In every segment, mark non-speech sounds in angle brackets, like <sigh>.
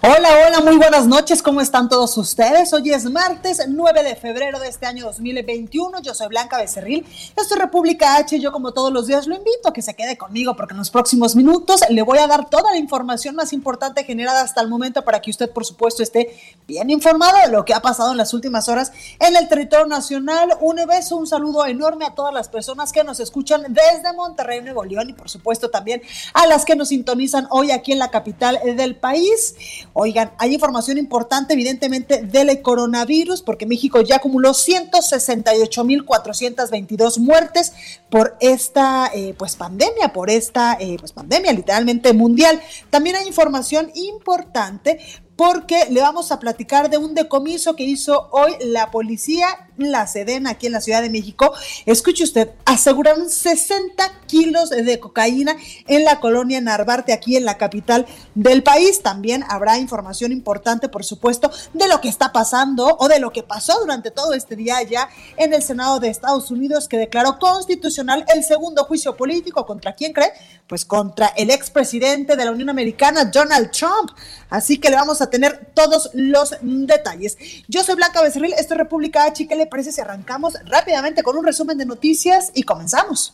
Hola, hola, muy buenas noches, ¿cómo están todos ustedes? Hoy es martes 9 de febrero de este año 2021, yo soy Blanca Becerril, esto es República H, yo como todos los días lo invito a que se quede conmigo porque en los próximos minutos le voy a dar toda la información más importante generada hasta el momento para que usted por supuesto esté bien informado de lo que ha pasado en las últimas horas en el territorio nacional. Un beso, un saludo enorme a todas las personas que nos escuchan desde Monterrey, Nuevo León y por supuesto también a las que nos sintonizan hoy aquí en la capital del país. Oigan, hay información importante evidentemente del coronavirus porque México ya acumuló 168.422 muertes por esta eh, pues pandemia, por esta eh, pues pandemia literalmente mundial. También hay información importante porque le vamos a platicar de un decomiso que hizo hoy la policía la Sedena aquí en la Ciudad de México. Escuche usted, aseguraron 60 kilos de cocaína en la colonia Narvarte, aquí en la capital del país. También habrá información importante, por supuesto, de lo que está pasando o de lo que pasó durante todo este día ya en el Senado de Estados Unidos, que declaró constitucional el segundo juicio político. ¿Contra quién cree? Pues contra el expresidente de la Unión Americana, Donald Trump. Así que le vamos a tener todos los detalles. Yo soy Blanca Becerril, esto es República H. ¿Qué le parece si arrancamos rápidamente con un resumen de noticias y comenzamos?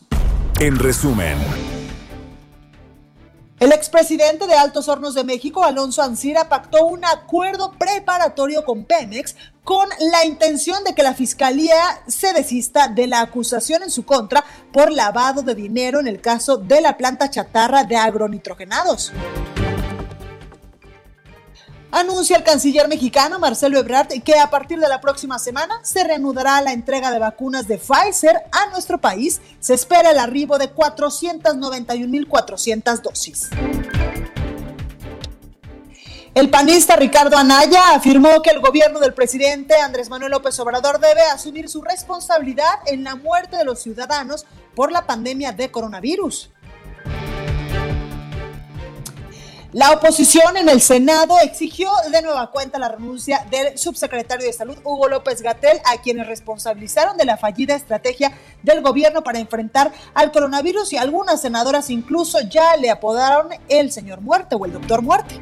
En resumen. El expresidente de Altos Hornos de México, Alonso Ancira, pactó un acuerdo preparatorio con Pemex con la intención de que la fiscalía se desista de la acusación en su contra por lavado de dinero en el caso de la planta chatarra de agronitrogenados. Anuncia el canciller mexicano Marcelo Ebrard que a partir de la próxima semana se reanudará la entrega de vacunas de Pfizer a nuestro país. Se espera el arribo de 491.400 dosis. El panista Ricardo Anaya afirmó que el gobierno del presidente Andrés Manuel López Obrador debe asumir su responsabilidad en la muerte de los ciudadanos por la pandemia de coronavirus. La oposición en el Senado exigió de nueva cuenta la renuncia del subsecretario de Salud, Hugo López Gatel, a quienes responsabilizaron de la fallida estrategia del gobierno para enfrentar al coronavirus y algunas senadoras incluso ya le apodaron el señor muerte o el doctor muerte.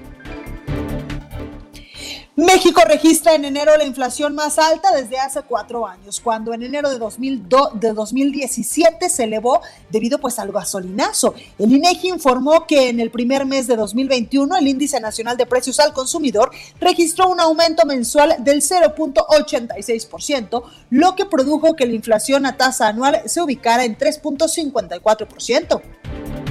México registra en enero la inflación más alta desde hace cuatro años, cuando en enero de, 2002, de 2017 se elevó debido pues al gasolinazo. El INEGI informó que en el primer mes de 2021 el índice nacional de precios al consumidor registró un aumento mensual del 0.86%, lo que produjo que la inflación a tasa anual se ubicara en 3.54%.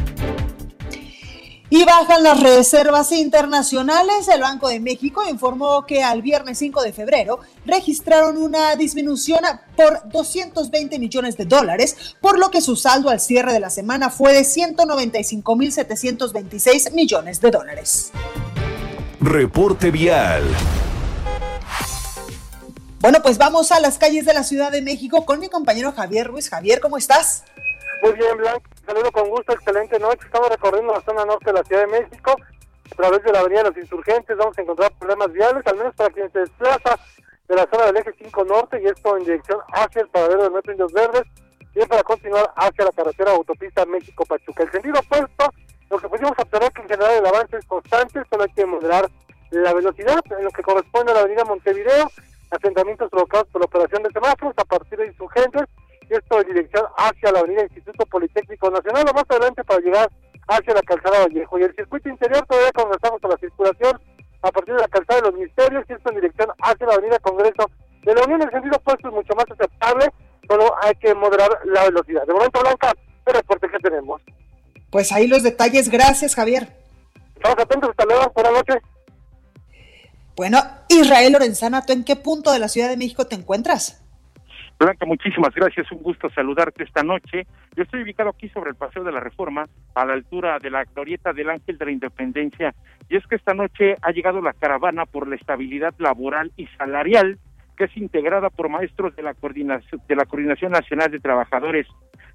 Y bajan las reservas internacionales. El Banco de México informó que al viernes 5 de febrero registraron una disminución por 220 millones de dólares, por lo que su saldo al cierre de la semana fue de 195.726 millones de dólares. Reporte vial. Bueno, pues vamos a las calles de la Ciudad de México con mi compañero Javier Ruiz. Javier, ¿cómo estás? Muy bien, Blanca. Saludo con gusto, excelente noche. Estamos recorriendo la zona norte de la Ciudad de México. A través de la Avenida de los Insurgentes vamos a encontrar problemas viales, al menos para quien se desplaza de la zona del eje 5 norte y esto en dirección hacia el paradero del metro Indios Verdes y para continuar hacia la carretera autopista México-Pachuca. El sentido opuesto, lo que pudimos observar que en general el avance es constante, solo hay que moderar la velocidad en lo que corresponde a la avenida Montevideo, asentamientos provocados por la operación de semáforos a partir de insurgentes esto en dirección hacia la avenida Instituto Politécnico Nacional o más adelante para llegar hacia la calzada Vallejo. Y el circuito interior todavía comenzamos con la circulación a partir de la calzada de los Ministerios y esto en dirección hacia la avenida Congreso de la Unión. En el sentido opuesto es mucho más aceptable, solo hay que moderar la velocidad. De momento, Blanca, el reporte que tenemos. Pues ahí los detalles. Gracias, Javier. Estamos atentos. Hasta luego. Buenas Bueno, Israel Lorenzana, ¿tú en qué punto de la Ciudad de México te encuentras? Blanca, muchísimas gracias, un gusto saludarte esta noche. Yo estoy ubicado aquí sobre el Paseo de la Reforma, a la altura de la glorieta del Ángel de la Independencia, y es que esta noche ha llegado la caravana por la estabilidad laboral y salarial, que es integrada por maestros de la Coordinación, de la Coordinación Nacional de Trabajadores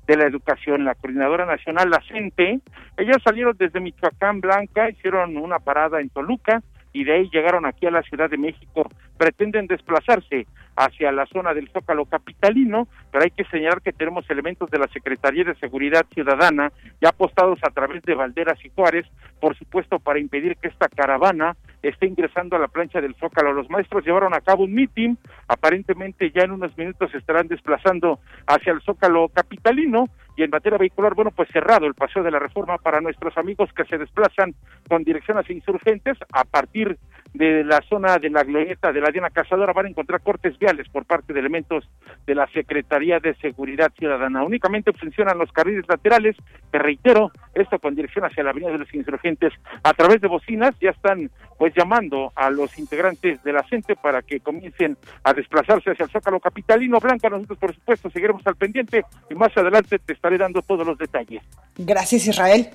de la Educación, la Coordinadora Nacional, la CENTE. Ellas salieron desde Michoacán Blanca, hicieron una parada en Toluca, y de ahí llegaron aquí a la Ciudad de México. Pretenden desplazarse hacia la zona del Zócalo capitalino, pero hay que señalar que tenemos elementos de la Secretaría de Seguridad Ciudadana ya apostados a través de Valderas y Juárez, por supuesto para impedir que esta caravana esté ingresando a la plancha del Zócalo. Los maestros llevaron a cabo un meeting, aparentemente ya en unos minutos estarán desplazando hacia el Zócalo capitalino y en materia vehicular, bueno, pues cerrado el paseo de la reforma para nuestros amigos que se desplazan con dirección hacia insurgentes a partir de la zona de la glorieta de la Diana Cazadora van a encontrar cortes viales por parte de elementos de la Secretaría de Seguridad Ciudadana. Únicamente funcionan los carriles laterales, te reitero, esto con dirección hacia la Avenida de los Insurgentes. A través de bocinas ya están pues llamando a los integrantes de la gente para que comiencen a desplazarse hacia el Zócalo Capitalino. Blanca, nosotros por supuesto seguiremos al pendiente y más adelante te estaré dando todos los detalles. Gracias Israel.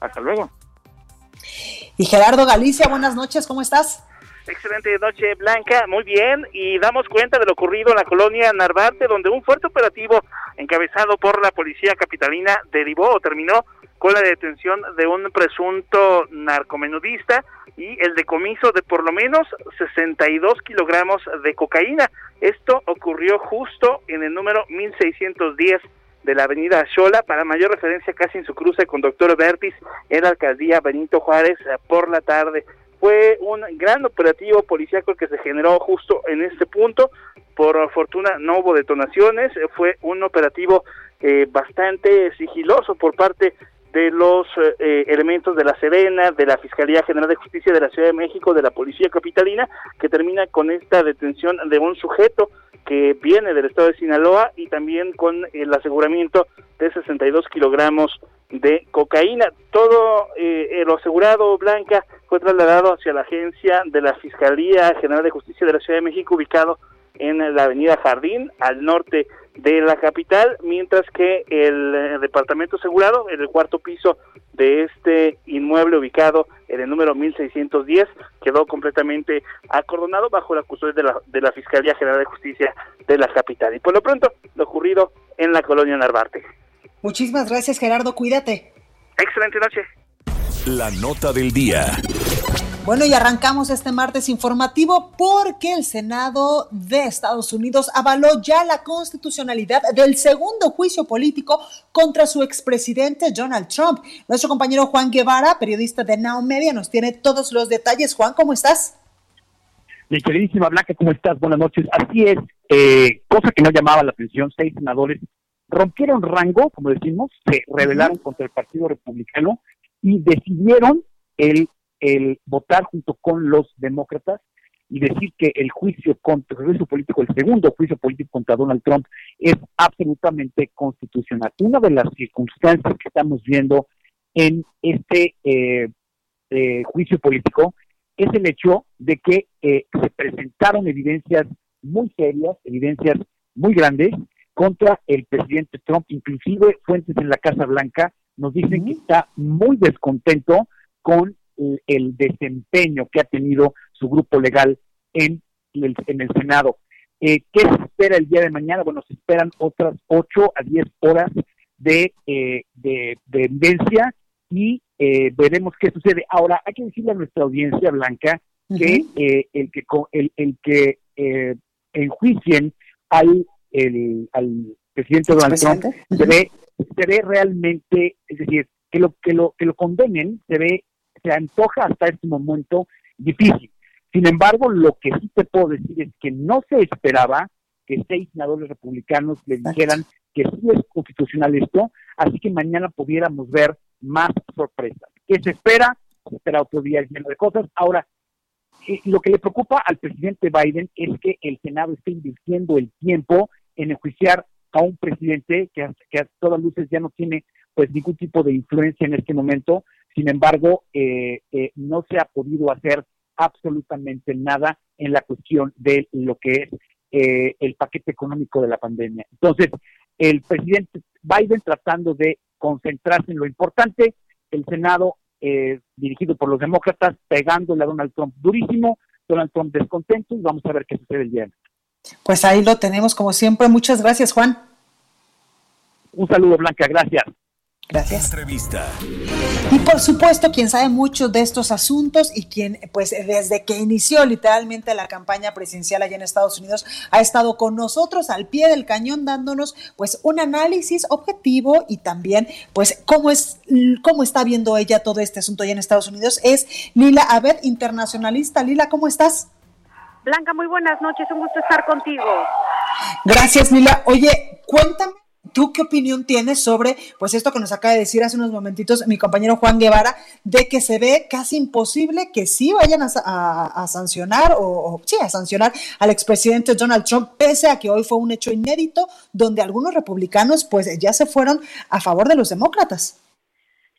Hasta luego. Y Gerardo Galicia, buenas noches, ¿cómo estás? Excelente noche, Blanca. Muy bien, y damos cuenta de lo ocurrido en la colonia Narvarte, donde un fuerte operativo encabezado por la policía capitalina derivó o terminó con la detención de un presunto narcomenudista y el decomiso de por lo menos 62 kilogramos de cocaína. Esto ocurrió justo en el número 1610 de la avenida Xola, para mayor referencia casi en su cruce con Doctor Bertis en la alcaldía Benito Juárez eh, por la tarde. Fue un gran operativo policíaco que se generó justo en este punto. Por fortuna no hubo detonaciones, fue un operativo eh, bastante sigiloso por parte de los eh, elementos de la Serena, de la Fiscalía General de Justicia de la Ciudad de México, de la Policía Capitalina, que termina con esta detención de un sujeto que viene del estado de Sinaloa y también con el aseguramiento de 62 kilogramos de cocaína. Todo eh, lo asegurado, Blanca, fue trasladado hacia la agencia de la Fiscalía General de Justicia de la Ciudad de México, ubicado en la avenida Jardín, al norte de la capital, mientras que el eh, departamento asegurado, en el cuarto piso de este inmueble ubicado en el número 1610, quedó completamente acordonado bajo la custodia de la, de la Fiscalía General de Justicia de la capital. Y por lo pronto, lo ocurrido en la colonia Narvarte. Muchísimas gracias, Gerardo. Cuídate. Excelente noche. La nota del día. Bueno, y arrancamos este martes informativo porque el Senado de Estados Unidos avaló ya la constitucionalidad del segundo juicio político contra su expresidente Donald Trump. Nuestro compañero Juan Guevara, periodista de Now Media, nos tiene todos los detalles. Juan, ¿cómo estás? Mi queridísima Blanca, ¿cómo estás? Buenas noches. Así es, eh, cosa que no llamaba la atención, seis senadores rompieron rango, como decimos, se rebelaron contra el Partido Republicano y decidieron el el votar junto con los demócratas y decir que el juicio contra el juicio político, el segundo juicio político contra Donald Trump es absolutamente constitucional. Una de las circunstancias que estamos viendo en este eh, eh, juicio político es el hecho de que eh, se presentaron evidencias muy serias, evidencias muy grandes contra el presidente Trump, inclusive fuentes en la Casa Blanca nos dicen que está muy descontento con el desempeño que ha tenido su grupo legal en el, en el Senado. Eh, ¿Qué se espera el día de mañana? Bueno, se esperan otras 8 a 10 horas de, eh, de, evidencia y eh, veremos qué sucede. Ahora, hay que decirle a nuestra audiencia blanca que el que el, el que enjuicien al, el, al presidente Donald Trump se ve, se ve realmente, es decir, que lo que lo que lo condenen se ve se antoja hasta este momento difícil. Sin embargo, lo que sí te puedo decir es que no se esperaba que seis senadores republicanos le dijeran que sí es constitucional esto, así que mañana pudiéramos ver más sorpresas. ¿Qué se espera? Se espera otro día lleno de cosas. Ahora, eh, lo que le preocupa al presidente Biden es que el Senado esté invirtiendo el tiempo en enjuiciar a un presidente que, que a todas luces ya no tiene pues ningún tipo de influencia en este momento sin embargo, eh, eh, no se ha podido hacer absolutamente nada en la cuestión de lo que es eh, el paquete económico de la pandemia. Entonces, el presidente Biden tratando de concentrarse en lo importante, el Senado eh, dirigido por los demócratas pegándole a Donald Trump durísimo, Donald Trump descontento y vamos a ver qué sucede el día. Pues ahí lo tenemos como siempre. Muchas gracias, Juan. Un saludo, Blanca. Gracias. Gracias. Entrevista. Y por supuesto, quien sabe mucho de estos asuntos y quien, pues, desde que inició literalmente la campaña presidencial allá en Estados Unidos, ha estado con nosotros al pie del cañón dándonos, pues, un análisis objetivo y también, pues, cómo es, cómo está viendo ella todo este asunto allá en Estados Unidos, es Lila Abed, internacionalista. Lila, ¿cómo estás? Blanca, muy buenas noches, un gusto estar contigo. Gracias, Lila. Oye, cuéntame ¿Tú qué opinión tienes sobre pues esto que nos acaba de decir hace unos momentitos mi compañero Juan Guevara, de que se ve casi imposible que sí vayan a, sancionar o, sí, a sancionar al expresidente Donald Trump, pese a que hoy fue un hecho inédito donde algunos republicanos pues ya se fueron a favor de los demócratas?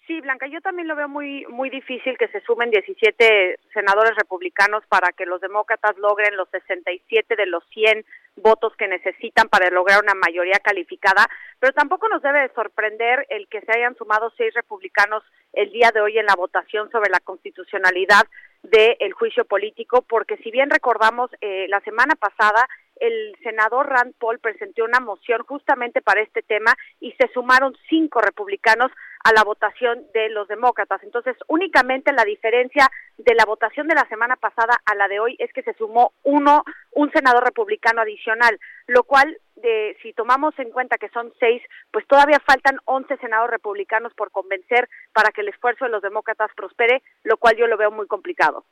Sí, Blanca, yo también lo veo muy muy difícil que se sumen 17 senadores republicanos para que los demócratas logren los 67 de los 100 votos que necesitan para lograr una mayoría calificada, pero tampoco nos debe de sorprender el que se hayan sumado seis republicanos el día de hoy en la votación sobre la constitucionalidad del juicio político, porque si bien recordamos eh, la semana pasada el senador Rand Paul presentó una moción justamente para este tema y se sumaron cinco republicanos a la votación de los demócratas. Entonces, únicamente la diferencia de la votación de la semana pasada a la de hoy es que se sumó uno, un senador republicano adicional, lo cual, si tomamos en cuenta que son seis, pues todavía faltan once senadores republicanos por convencer para que el esfuerzo de los demócratas prospere, lo cual yo lo veo muy complicado.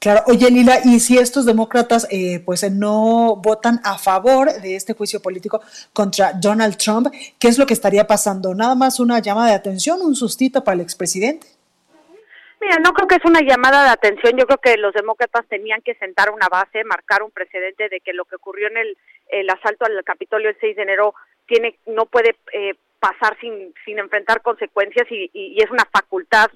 Claro, oye Lila, y si estos demócratas eh, pues no votan a favor de este juicio político contra Donald Trump, ¿qué es lo que estaría pasando? ¿Nada más una llamada de atención, un sustito para el expresidente? Mira, no creo que es una llamada de atención. Yo creo que los demócratas tenían que sentar una base, marcar un precedente de que lo que ocurrió en el, el asalto al Capitolio el 6 de enero tiene no puede eh, pasar sin, sin enfrentar consecuencias y, y, es una facultad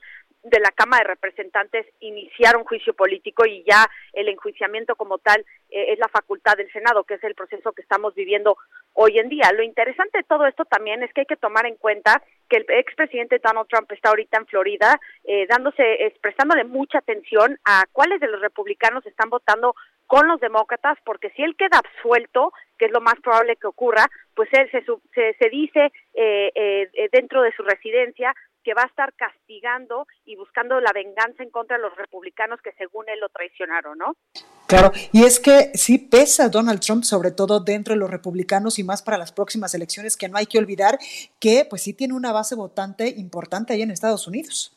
de la Cámara de Representantes iniciar un juicio político y ya el enjuiciamiento como tal eh, es la facultad del Senado, que es el proceso que estamos viviendo hoy en día. Lo interesante de todo esto también es que hay que tomar en cuenta que el expresidente Donald Trump está ahorita en Florida, eh, dándose, expresándole mucha atención a cuáles de los republicanos están votando con los demócratas, porque si él queda absuelto, que es lo más probable que ocurra, pues él se, se, se dice eh, eh, dentro de su residencia que va a estar castigando y buscando la venganza en contra de los republicanos que según él lo traicionaron, ¿no? Claro, y es que sí pesa Donald Trump, sobre todo dentro de los republicanos y más para las próximas elecciones, que no hay que olvidar que pues sí tiene una base votante importante ahí en Estados Unidos.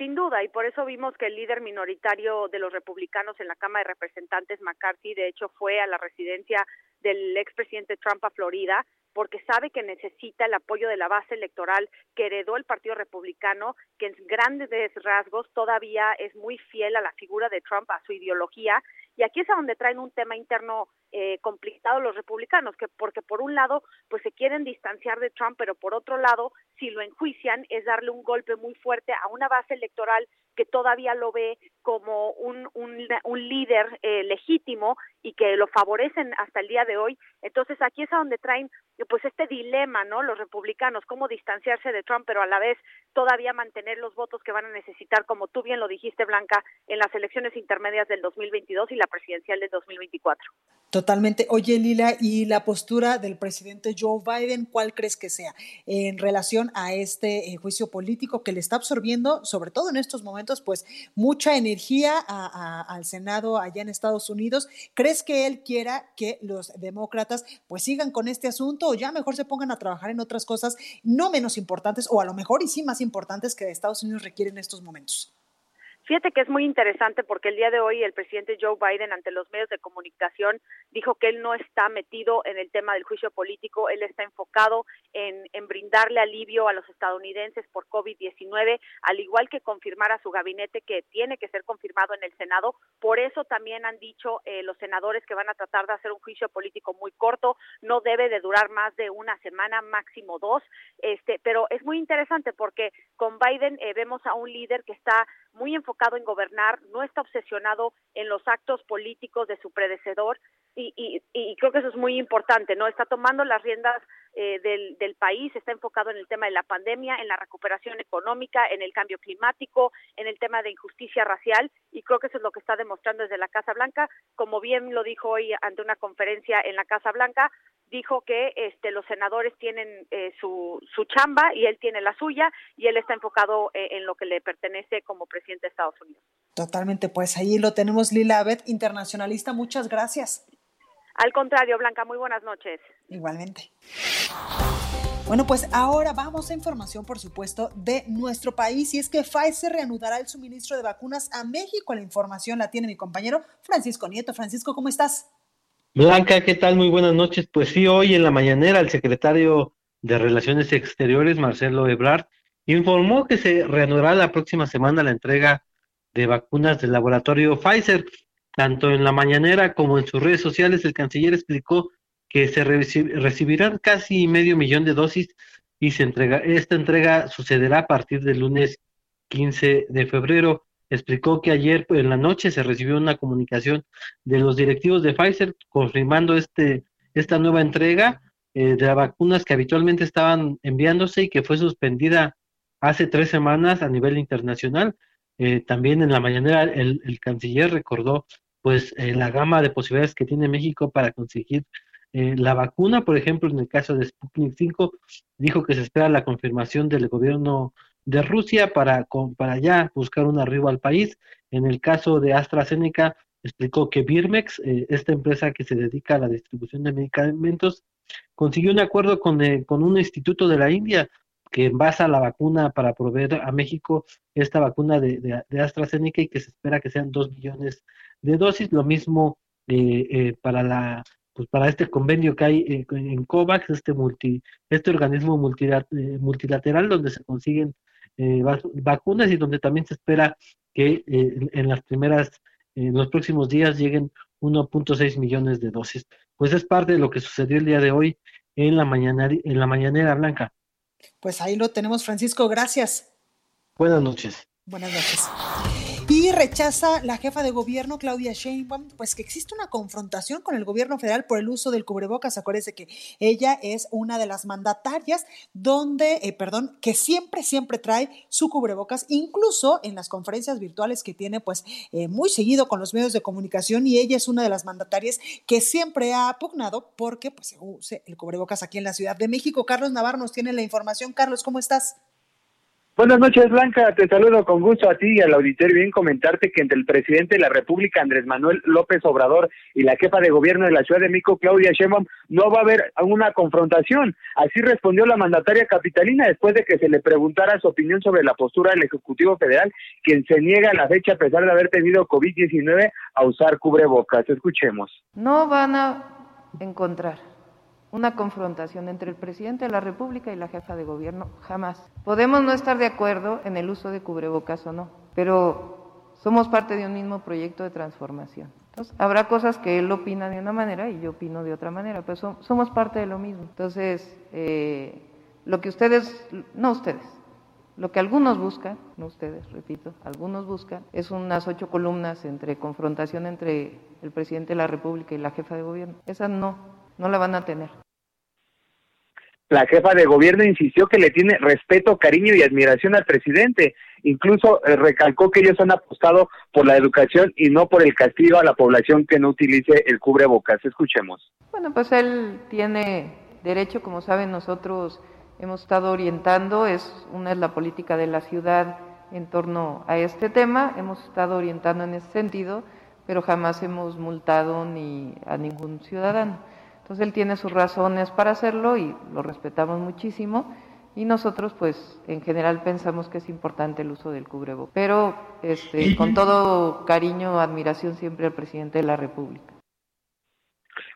Sin duda, y por eso vimos que el líder minoritario de los republicanos en la Cámara de Representantes, McCarthy, de hecho fue a la residencia del expresidente Trump a Florida porque sabe que necesita el apoyo de la base electoral que heredó el Partido Republicano, que en grandes rasgos todavía es muy fiel a la figura de Trump, a su ideología, y aquí es a donde traen un tema interno eh, complicado los republicanos, que porque por un lado pues se quieren distanciar de Trump, pero por otro lado, si lo enjuician es darle un golpe muy fuerte a una base electoral que todavía lo ve como un, un, un líder eh, legítimo y que lo favorecen hasta el día de hoy. Entonces aquí es a donde traen pues este dilema, ¿no? Los republicanos, cómo distanciarse de Trump, pero a la vez todavía mantener los votos que van a necesitar, como tú bien lo dijiste, Blanca, en las elecciones intermedias del 2022 y la presidencial del 2024. Totalmente. Oye, Lila, ¿y la postura del presidente Joe Biden, cuál crees que sea en relación a este eh, juicio político que le está absorbiendo, sobre todo en estos momentos, pues mucha energía al Senado allá en Estados Unidos? ¿Crees que él quiera que los demócratas pues sigan con este asunto o ya mejor se pongan a trabajar en otras cosas no menos importantes o a lo mejor y sí más importantes que Estados Unidos requieren en estos momentos? Fíjate que es muy interesante porque el día de hoy el presidente Joe Biden ante los medios de comunicación dijo que él no está metido en el tema del juicio político, él está enfocado en, en brindarle alivio a los estadounidenses por COVID-19, al igual que confirmar a su gabinete que tiene que ser confirmado en el Senado. Por eso también han dicho eh, los senadores que van a tratar de hacer un juicio político muy corto, no debe de durar más de una semana, máximo dos. Este, pero es muy interesante porque con Biden eh, vemos a un líder que está muy enfocado en gobernar, no está obsesionado en los actos políticos de su predecesor y, y, y creo que eso es muy importante, ¿no? Está tomando las riendas eh, del, país, está enfocado en el tema de la pandemia, en la recuperación económica, en el cambio climático, en el tema de injusticia racial y creo que eso es lo que está demostrando desde la Casa Blanca, como bien lo dijo hoy ante una conferencia en la Casa Blanca, dijo que este, los senadores tienen eh, su, su chamba y él tiene la suya y él está enfocado eh, en lo que le pertenece como presidente de Estados Unidos. Totalmente, pues ahí lo tenemos, Lila Abed, internacionalista, muchas gracias. Al contrario, Blanca, muy buenas noches. Igualmente. Bueno, pues ahora vamos a información, por supuesto, de nuestro país y es que Pfizer reanudará el suministro de vacunas a México. La información la tiene mi compañero Francisco Nieto. Francisco, ¿cómo estás? Blanca, ¿qué tal? Muy buenas noches. Pues sí, hoy en la mañanera el secretario de Relaciones Exteriores, Marcelo Ebrard, informó que se reanudará la próxima semana la entrega de vacunas del laboratorio Pfizer. Tanto en la mañanera como en sus redes sociales, el canciller explicó que se recibirán casi medio millón de dosis y se entrega, esta entrega sucederá a partir del lunes 15 de febrero. Explicó que ayer en la noche se recibió una comunicación de los directivos de Pfizer confirmando este, esta nueva entrega eh, de vacunas que habitualmente estaban enviándose y que fue suspendida hace tres semanas a nivel internacional. Eh, también en la mañana el, el canciller recordó pues eh, la gama de posibilidades que tiene México para conseguir eh, la vacuna, por ejemplo, en el caso de Sputnik 5, dijo que se espera la confirmación del gobierno de Rusia para, para ya buscar un arribo al país. En el caso de AstraZeneca, explicó que Birmex, esta empresa que se dedica a la distribución de medicamentos, consiguió un acuerdo con, con un instituto de la India que envasa la vacuna para proveer a México esta vacuna de, de, AstraZeneca y que se espera que sean dos millones de dosis. Lo mismo para la pues para este convenio que hay eh, en COVAX, este multi, este organismo eh, multilateral donde se consiguen eh, vacunas y donde también se espera que en las primeras, en los próximos días lleguen 1.6 millones de dosis. Pues es parte de lo que sucedió el día de hoy en la mañana, en la mañanera blanca. Pues ahí lo tenemos, Francisco, gracias. Buenas noches. Buenas noches. Rechaza la jefa de gobierno, Claudia Sheinbaum, pues que existe una confrontación con el gobierno federal por el uso del cubrebocas. Acuérdese que ella es una de las mandatarias donde, eh, perdón, que siempre, siempre trae su cubrebocas, incluso en las conferencias virtuales que tiene, pues eh, muy seguido con los medios de comunicación. Y ella es una de las mandatarias que siempre ha pugnado porque pues, se use el cubrebocas aquí en la Ciudad de México. Carlos Navarro nos tiene la información. Carlos, ¿cómo estás? Buenas noches, Blanca. Te saludo con gusto a ti y al auditorio. Bien comentarte que entre el presidente de la República, Andrés Manuel López Obrador, y la jefa de gobierno de la Ciudad de México, Claudia Sheinbaum, no va a haber una confrontación. Así respondió la mandataria capitalina después de que se le preguntara su opinión sobre la postura del Ejecutivo Federal, quien se niega a la fecha, a pesar de haber tenido COVID-19, a usar cubrebocas. Escuchemos. No van a encontrar una confrontación entre el presidente de la República y la jefa de gobierno, jamás. Podemos no estar de acuerdo en el uso de cubrebocas o no, pero somos parte de un mismo proyecto de transformación. Entonces, habrá cosas que él opina de una manera y yo opino de otra manera, pero somos parte de lo mismo. Entonces, eh, lo que ustedes, no ustedes, lo que algunos buscan, no ustedes, repito, algunos buscan, es unas ocho columnas entre confrontación entre el presidente de la República y la jefa de gobierno. Esa no, no la van a tener. La jefa de gobierno insistió que le tiene respeto, cariño y admiración al presidente. Incluso eh, recalcó que ellos han apostado por la educación y no por el castigo a la población que no utilice el cubrebocas. Escuchemos. Bueno, pues él tiene derecho, como saben, nosotros hemos estado orientando, es una es la política de la ciudad en torno a este tema, hemos estado orientando en ese sentido, pero jamás hemos multado ni a ningún ciudadano. Entonces él tiene sus razones para hacerlo y lo respetamos muchísimo. Y nosotros, pues, en general pensamos que es importante el uso del cubreboc. Pero este, con todo cariño, admiración siempre al presidente de la República.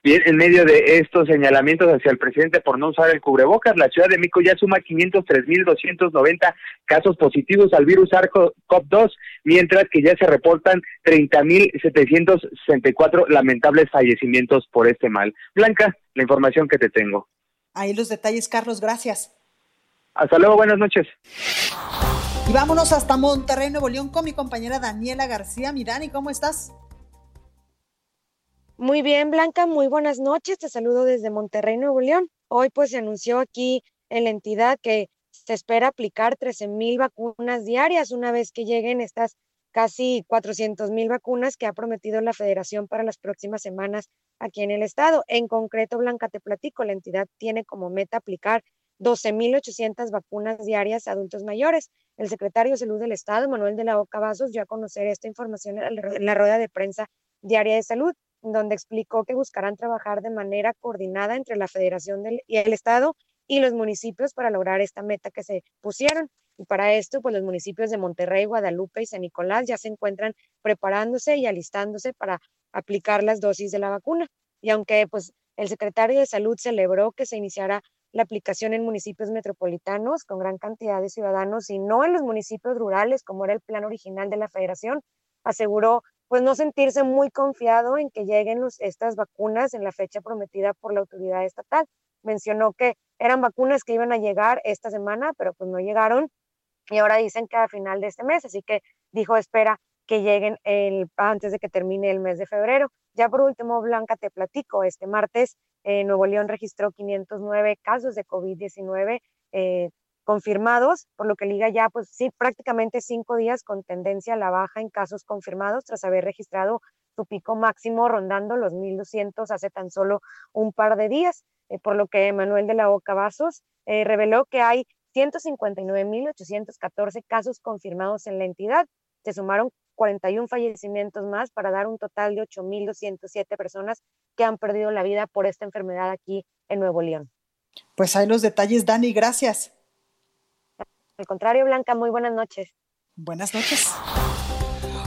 Bien, en medio de estos señalamientos hacia el presidente por no usar el cubrebocas, la Ciudad de México ya suma 503.290 casos positivos al virus SARS-CoV-2, mientras que ya se reportan 30.764 lamentables fallecimientos por este mal. Blanca, la información que te tengo. Ahí los detalles, Carlos, gracias. Hasta luego, buenas noches. Y vámonos hasta Monterrey, Nuevo León, con mi compañera Daniela García. Mi Dani, ¿cómo estás? Muy bien, Blanca, muy buenas noches. Te saludo desde Monterrey, Nuevo León. Hoy pues se anunció aquí en la entidad que se espera aplicar 13 mil vacunas diarias una vez que lleguen estas casi 400 mil vacunas que ha prometido la federación para las próximas semanas aquí en el estado. En concreto, Blanca, te platico, la entidad tiene como meta aplicar 12.800 vacunas diarias a adultos mayores. El secretario de Salud del Estado, Manuel de la Oca Vasos, dio a conocer esta información en la rueda de prensa diaria de salud, donde explicó que buscarán trabajar de manera coordinada entre la Federación y el Estado y los municipios para lograr esta meta que se pusieron. Y para esto, pues los municipios de Monterrey, Guadalupe y San Nicolás ya se encuentran preparándose y alistándose para aplicar las dosis de la vacuna. Y aunque pues el secretario de Salud celebró que se iniciara la aplicación en municipios metropolitanos con gran cantidad de ciudadanos y no en los municipios rurales, como era el plan original de la federación. Aseguró pues no sentirse muy confiado en que lleguen estas vacunas en la fecha prometida por la autoridad estatal. Mencionó que eran vacunas que iban a llegar esta semana, pero pues no llegaron y ahora dicen que a final de este mes, así que dijo espera que lleguen el, antes de que termine el mes de febrero. Ya por último, Blanca, te platico, este martes eh, Nuevo León registró 509 casos de COVID-19 eh, confirmados, por lo que liga ya pues sí, prácticamente cinco días con tendencia a la baja en casos confirmados tras haber registrado su pico máximo rondando los 1.200 hace tan solo un par de días, eh, por lo que Manuel de la Oca Vasos reveló que hay 159.814 casos confirmados en la entidad. Se sumaron 41 fallecimientos más para dar un total de 8.207 personas que han perdido la vida por esta enfermedad aquí en Nuevo León. Pues hay los detalles, Dani, gracias. Al contrario, Blanca, muy buenas noches. Buenas noches.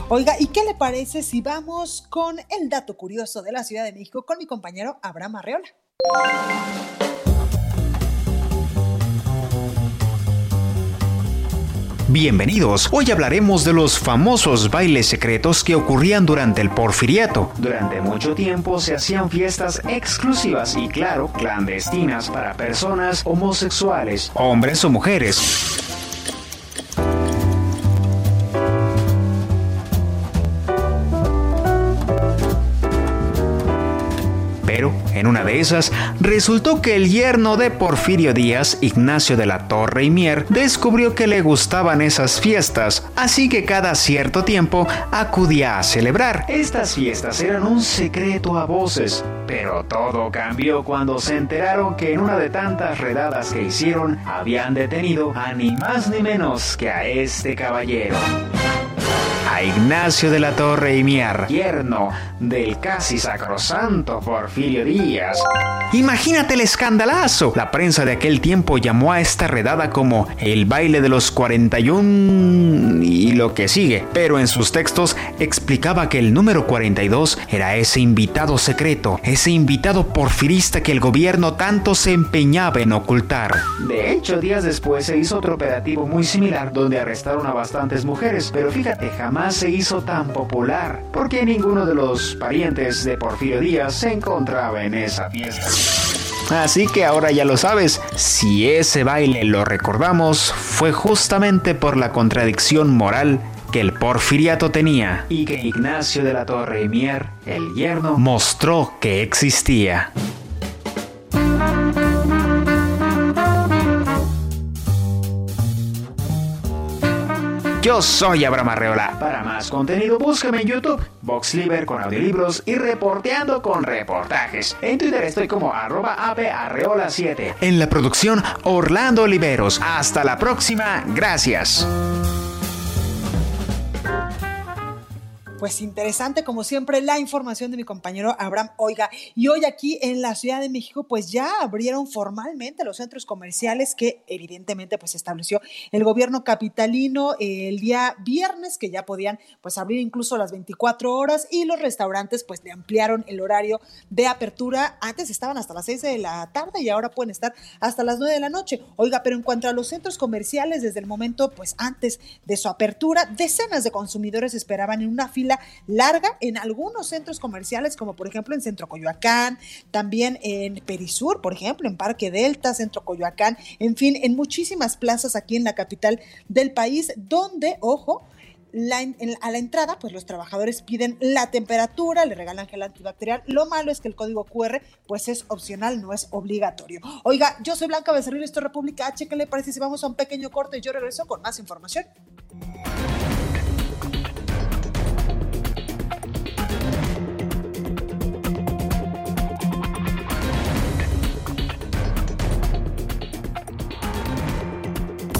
Oiga, ¿y qué le parece si vamos con el dato curioso de la Ciudad de México con mi compañero Abraham Arreola? Bienvenidos, hoy hablaremos de los famosos bailes secretos que ocurrían durante el porfiriato. Durante mucho tiempo se hacían fiestas exclusivas y claro, clandestinas para personas homosexuales, hombres o mujeres. En una de esas, resultó que el yerno de Porfirio Díaz, Ignacio de la Torre y Mier, descubrió que le gustaban esas fiestas, así que cada cierto tiempo acudía a celebrar. Estas fiestas eran un secreto a voces, pero todo cambió cuando se enteraron que en una de tantas redadas que hicieron habían detenido a ni más ni menos que a este caballero a Ignacio de la Torre y Mier, yerno del casi sacrosanto Porfirio Díaz. Imagínate el escandalazo. La prensa de aquel tiempo llamó a esta redada como el baile de los 41 y lo que sigue, pero en sus textos explicaba que el número 42 era ese invitado secreto, ese invitado porfirista que el gobierno tanto se empeñaba en ocultar. De hecho, días después se hizo otro operativo muy similar donde arrestaron a bastantes mujeres, pero fíjate, jamás se hizo tan popular, porque ninguno de los parientes de Porfirio Díaz se encontraba en esa fiesta. Así que ahora ya lo sabes, si ese baile lo recordamos, fue justamente por la contradicción moral que el porfiriato tenía y que Ignacio de la Torre y Mier, el yerno, mostró que existía. Yo soy Abraham Arreola. Para más contenido, búscame en YouTube, VoxLiber con audiolibros y reporteando con reportajes. En Twitter estoy como arroba Arreola 7. En la producción, Orlando Oliveros. Hasta la próxima. Gracias. Pues interesante, como siempre, la información de mi compañero Abraham Oiga. Y hoy aquí en la Ciudad de México, pues ya abrieron formalmente los centros comerciales que evidentemente pues estableció el gobierno capitalino el día viernes, que ya podían pues abrir incluso las 24 horas y los restaurantes pues le ampliaron el horario de apertura. Antes estaban hasta las 6 de la tarde y ahora pueden estar hasta las 9 de la noche. Oiga, pero en cuanto a los centros comerciales, desde el momento pues antes de su apertura, decenas de consumidores esperaban en una fila fila larga en algunos centros comerciales, como por ejemplo en Centro Coyoacán, también en Perisur, por ejemplo, en Parque Delta, Centro Coyoacán, en fin, en muchísimas plazas aquí en la capital del país, donde, ojo, a la entrada, pues los trabajadores piden la temperatura, le regalan gel antibacterial. Lo malo es que el código QR, pues es opcional, no es obligatorio. Oiga, yo soy Blanca Becerril, esto es República H. ¿Qué le parece si vamos a un pequeño corte yo regreso con más información?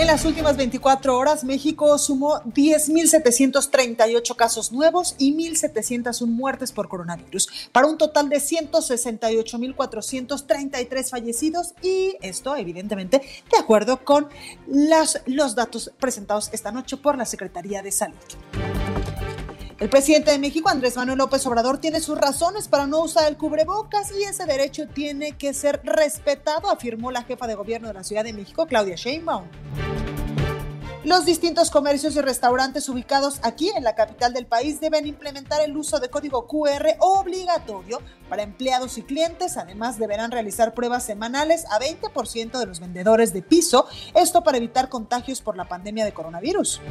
En las últimas 24 horas, México sumó 10.738 casos nuevos y 1.701 muertes por coronavirus, para un total de 168.433 fallecidos y esto, evidentemente, de acuerdo con los datos presentados esta noche por la Secretaría de Salud. El presidente de México, Andrés Manuel López Obrador, tiene sus razones para no usar el cubrebocas y ese derecho tiene que ser respetado, afirmó la jefa de gobierno de la Ciudad de México, Claudia Sheinbaum. Los distintos comercios y restaurantes ubicados aquí en la capital del país deben implementar el uso de código QR obligatorio para empleados y clientes. Además, deberán realizar pruebas semanales a 20% de los vendedores de piso, esto para evitar contagios por la pandemia de coronavirus.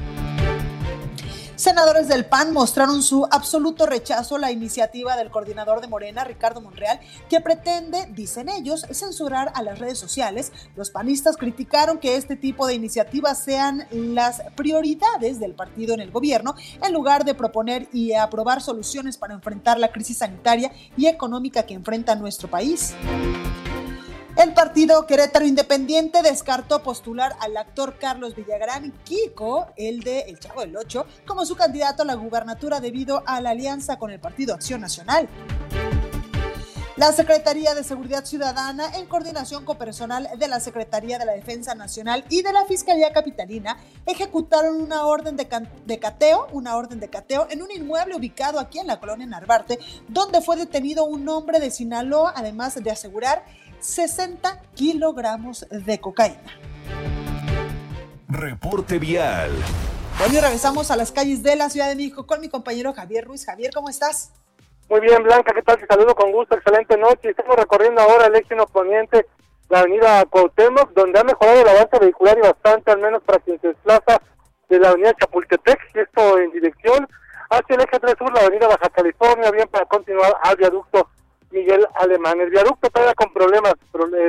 Senadores del PAN mostraron su absoluto rechazo a la iniciativa del coordinador de Morena, Ricardo Monreal, que pretende, dicen ellos, censurar a las redes sociales. Los panistas criticaron que este tipo de iniciativas sean las prioridades del partido en el gobierno, en lugar de proponer y aprobar soluciones para enfrentar la crisis sanitaria y económica que enfrenta nuestro país. El partido Querétaro Independiente descartó postular al actor Carlos Villagrán Kiko, el de El Chavo del Ocho, como su candidato a la gubernatura debido a la alianza con el Partido Acción Nacional. La Secretaría de Seguridad Ciudadana, en coordinación con personal de la Secretaría de la Defensa Nacional y de la Fiscalía Capitalina, ejecutaron una orden de, cateo, una orden de cateo en un inmueble ubicado aquí en la colonia Narvarte, donde fue detenido un hombre de Sinaloa, además de asegurar 60 kilogramos de cocaína. Reporte vial. Bueno, regresamos a las calles de la Ciudad de México con mi compañero Javier Ruiz. Javier, ¿cómo estás? Muy bien, Blanca, ¿qué tal? Te saludo con gusto, excelente noche. Estamos recorriendo ahora el eje poniente, la avenida Cuauhtémoc, donde ha mejorado el avance vehicular y bastante, al menos para quien se desplaza de la avenida Chapultepec, y esto en dirección hacia el eje 3 sur, la avenida Baja California, bien para continuar al viaducto Miguel Alemán. El viaducto todavía con problemas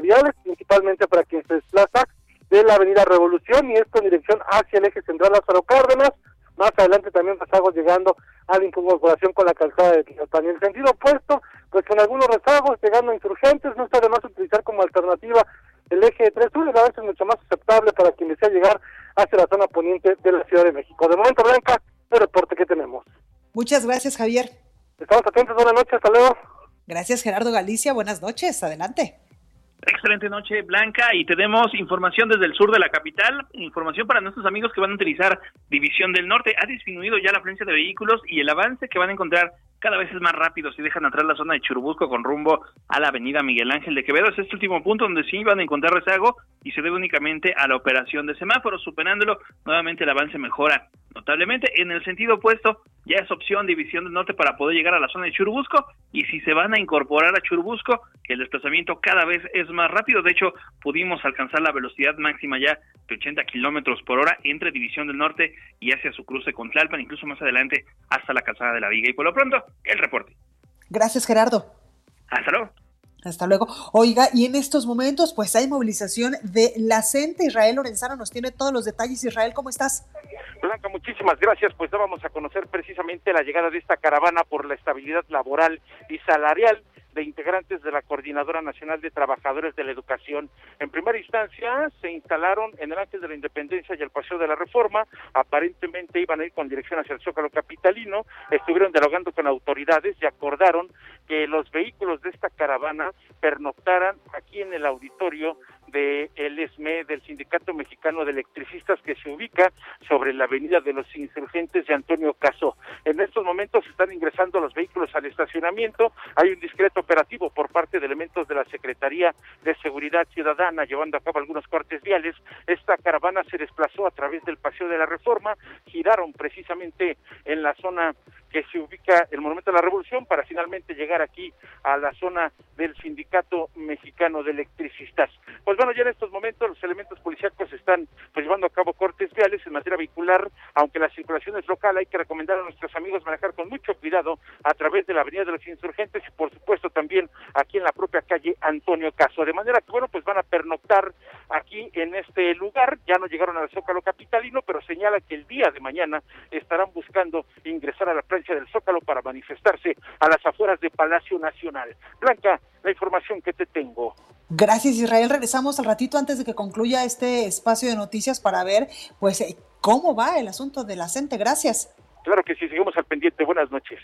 viales, principalmente para quien se desplaza de la avenida Revolución y esto en dirección hacia el eje central Lázaro Cárdenas. Más adelante también rezagos llegando a la incorporación con la calzada de Tlalpan. En el sentido opuesto, pues con algunos rezagos llegando a insurgentes, no está de más utilizar como alternativa el eje de 3 sur, a veces mucho más aceptable para quien desea llegar hacia la zona poniente de la Ciudad de México. De momento, Blanca, el reporte que tenemos. Muchas gracias, Javier. Estamos atentos, buenas noches, hasta luego. Gracias, Gerardo Galicia. Buenas noches. Adelante. Excelente noche, Blanca, y tenemos información desde el sur de la capital, información para nuestros amigos que van a utilizar División del Norte. Ha disminuido ya la afluencia de vehículos y el avance que van a encontrar cada vez es más rápido si dejan atrás la zona de Churubusco con rumbo a la avenida Miguel Ángel de Quevedo. Es este último punto donde sí van a encontrar rezago y se debe únicamente a la operación de semáforos. Superándolo, nuevamente el avance mejora notablemente. En el sentido opuesto, ya es opción División del Norte para poder llegar a la zona de Churubusco y si se van a incorporar a Churubusco, que el desplazamiento cada vez es más rápido. De hecho, pudimos alcanzar la velocidad máxima ya de 80 kilómetros por hora entre División del Norte y hacia su cruce con Tlalpan, incluso más adelante hasta la calzada de la Viga. Y por lo pronto, el reporte. Gracias, Gerardo. Hasta luego. Hasta luego. Oiga, y en estos momentos, pues hay movilización de la CENTE. Israel Lorenzano nos tiene todos los detalles. Israel, ¿cómo estás? Blanca, muchísimas gracias. Pues vamos a conocer precisamente la llegada de esta caravana por la estabilidad laboral y salarial de integrantes de la Coordinadora Nacional de Trabajadores de la Educación. En primera instancia se instalaron en el Ángel de la Independencia y el Paseo de la Reforma, aparentemente iban a ir con dirección hacia el Zócalo Capitalino, estuvieron dialogando con autoridades y acordaron que los vehículos de esta caravana pernoctaran aquí en el auditorio del el ESME, del Sindicato Mexicano de Electricistas, que se ubica sobre la avenida de los insurgentes de Antonio Caso. En estos momentos están ingresando los vehículos al estacionamiento. Hay un discreto operativo por parte de elementos de la Secretaría de Seguridad Ciudadana llevando a cabo algunos cortes viales. Esta caravana se desplazó a través del Paseo de la Reforma, giraron precisamente en la zona que se ubica el Monumento de la Revolución para finalmente llegar aquí a la zona del Sindicato Mexicano de Electricistas. Pues bueno, ya en estos momentos los elementos policíacos están pues, llevando a cabo cortes viales en materia vehicular, aunque la circulación es local, hay que recomendar a nuestros amigos manejar con mucho cuidado a través de la Avenida de los Insurgentes y por supuesto también aquí en la propia calle Antonio Caso. De manera que bueno, pues van a pernoctar aquí en este lugar, ya no llegaron al Zócalo Capitalino, pero señala que el día de mañana estarán buscando ingresar a la plancha del Zócalo para manifestarse a las afueras de Palacio Nacional. Blanca, la información que te tengo. Gracias Israel, regresamos al ratito antes de que concluya este espacio de noticias para ver pues eh, cómo va el asunto de la. Gracias. Claro que sí, seguimos al pendiente. Buenas noches.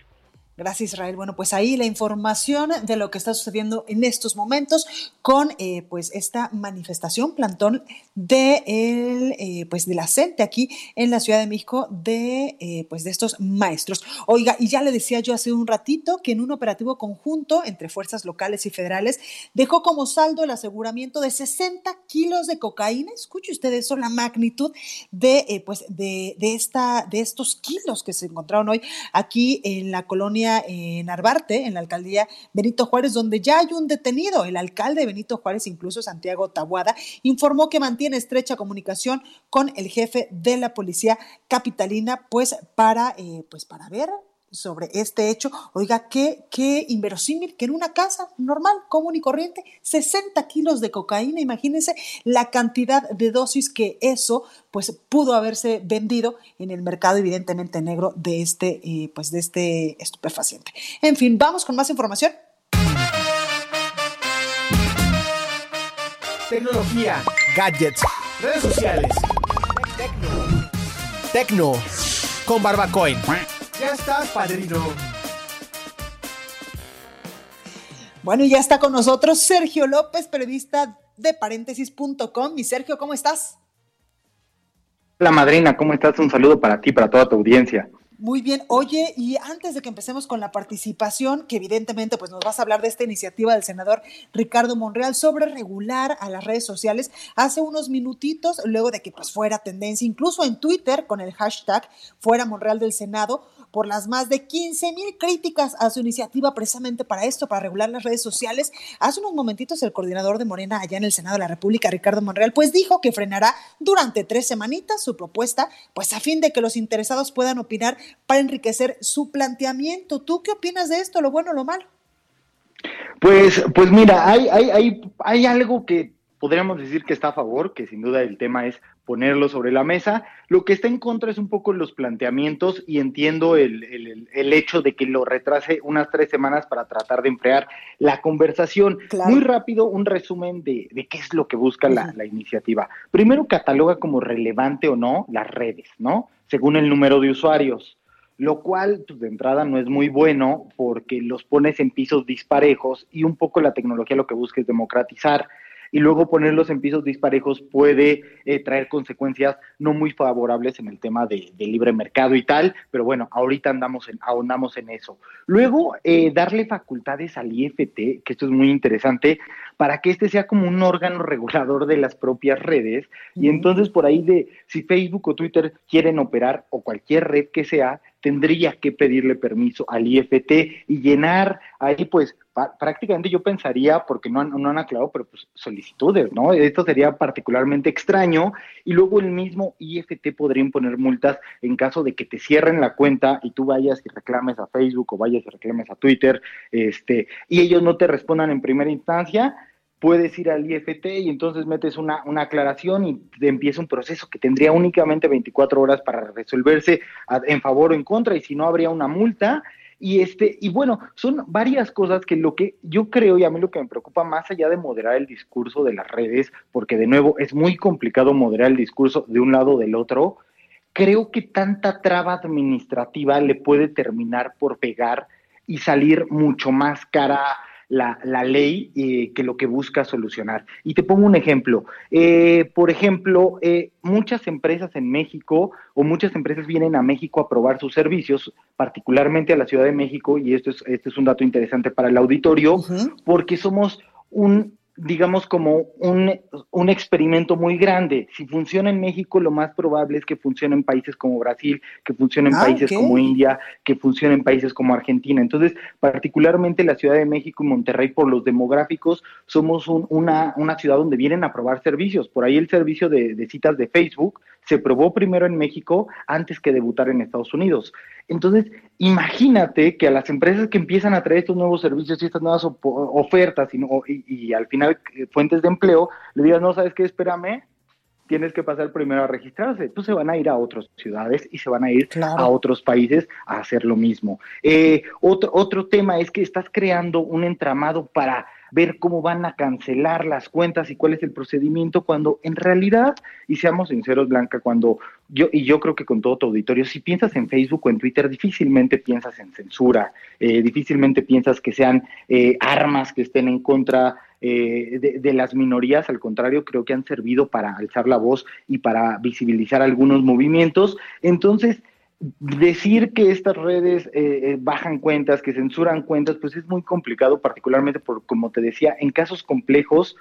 Gracias, Israel. Bueno, pues ahí la información de lo que está sucediendo en estos momentos con eh, pues esta manifestación plantón de el, eh, pues de la CENTE aquí en la Ciudad de México de eh, pues de estos maestros. Oiga, y ya le decía yo hace un ratito que en un operativo conjunto entre fuerzas locales y federales dejó como saldo el aseguramiento de 60 kilos de cocaína. Escuche usted eso, la magnitud de pues de, de esta de estos kilos que se encontraron hoy aquí en la colonia en Arbarte, en la alcaldía Benito Juárez, donde ya hay un detenido. El alcalde de Benito Juárez, incluso Santiago Tabuada, informó que mantiene estrecha comunicación con el jefe de la policía capitalina, pues para, eh, pues para ver sobre este hecho. Oiga, qué, qué inverosímil que en una casa normal, común y corriente, 60 kilos de cocaína, imagínense la cantidad de dosis que eso pues pudo haberse vendido en el mercado evidentemente negro de este, eh, pues de este estupefaciente. En fin, vamos con más información. Tecnología, gadgets, redes sociales. Tecno. Tecno. Con Barbacoin. Ya estás, padrino. Bueno, y ya está con nosotros Sergio López, periodista de paréntesis.com. Mi Sergio, ¿cómo estás? Hola, madrina, ¿cómo estás? Un saludo para ti, para toda tu audiencia. Muy bien, oye, y antes de que empecemos con la participación, que evidentemente pues nos vas a hablar de esta iniciativa del senador Ricardo Monreal sobre regular a las redes sociales, hace unos minutitos, luego de que pues fuera tendencia, incluso en Twitter con el hashtag fuera Monreal del Senado, por las más de 15 mil críticas a su iniciativa precisamente para esto, para regular las redes sociales. Hace unos momentitos el coordinador de Morena allá en el Senado de la República, Ricardo Monreal, pues dijo que frenará durante tres semanitas su propuesta, pues a fin de que los interesados puedan opinar para enriquecer su planteamiento. ¿Tú qué opinas de esto, lo bueno o lo malo? Pues, pues mira, hay, hay, hay, hay algo que podríamos decir que está a favor, que sin duda el tema es ponerlo sobre la mesa. Lo que está en contra es un poco los planteamientos y entiendo el, el, hecho de que lo retrase unas tres semanas para tratar de emplear la conversación. Muy rápido, un resumen de, de, qué es lo que busca la, la iniciativa. Primero, cataloga como relevante o no las redes, ¿no? Según el número de usuarios lo cual pues, de entrada no es muy bueno porque los pones en pisos disparejos y un poco la tecnología lo que busca es democratizar y luego ponerlos en pisos disparejos puede eh, traer consecuencias no muy favorables en el tema de, libre mercado y tal, pero bueno, ahorita andamos en, ahondamos en eso. Luego, eh, darle facultades al IFT, que esto es muy interesante, para que este sea como un órgano regulador de las propias redes, y entonces por ahí de si Facebook o Twitter quieren operar, o cualquier red que sea, tendría que pedirle permiso al IFT y llenar ahí pues prácticamente yo pensaría, porque no han, no han aclarado, pero pues solicitudes, ¿no? Esto sería particularmente extraño. Y luego el mismo IFT podría imponer multas en caso de que te cierren la cuenta y tú vayas y reclames a Facebook o vayas y reclames a Twitter, este, y ellos no te respondan en primera instancia, puedes ir al IFT y entonces metes una, una aclaración y empieza un proceso que tendría únicamente 24 horas para resolverse en favor o en contra y si no habría una multa. Y este, y bueno, son varias cosas que lo que yo creo y a mí lo que me preocupa más allá de moderar el discurso de las redes, porque de nuevo es muy complicado moderar el discurso de un lado o del otro, creo que tanta traba administrativa le puede terminar por pegar y salir mucho más cara la, la ley eh, que lo que busca solucionar. Y te pongo un ejemplo. Eh, por ejemplo, eh, muchas empresas en México o muchas empresas vienen a México a probar sus servicios, particularmente a la Ciudad de México, y esto es, este es un dato interesante para el auditorio, porque somos un digamos, como un, un, experimento muy grande. Si funciona en México, lo más probable es que funcione en países como Brasil, que funcione en Ah, países como India, que funcione en países como Argentina. Entonces, particularmente la Ciudad de México y Monterrey, por los demográficos, somos un- una, una ciudad donde vienen a probar servicios. Por ahí el servicio de, de citas de Facebook se probó primero en México antes que debutar en Estados Unidos. Entonces, imagínate que a las empresas que empiezan a traer estos nuevos servicios y estas nuevas ofertas y, no- y- y al final eh, fuentes de empleo, le digas, no, ¿sabes qué? Espérame, tienes que pasar primero a registrarse. Pues se van a ir a otras ciudades y se van a ir a otros países a hacer lo mismo. Eh, otro, otro tema es que estás creando un entramado para ver cómo van a cancelar las cuentas y cuál es el procedimiento cuando en realidad, y seamos sinceros, Blanca, cuando yo, y yo creo que con todo tu auditorio, si piensas en Facebook o en Twitter, difícilmente piensas en censura, eh, difícilmente piensas que sean eh, armas que estén en contra eh, de, de las minorías, al contrario, creo que han servido para alzar la voz y para visibilizar algunos movimientos. Entonces, decir que estas redes eh, eh, bajan cuentas, que censuran cuentas, pues es muy complicado, particularmente por, como te decía, en casos complejos,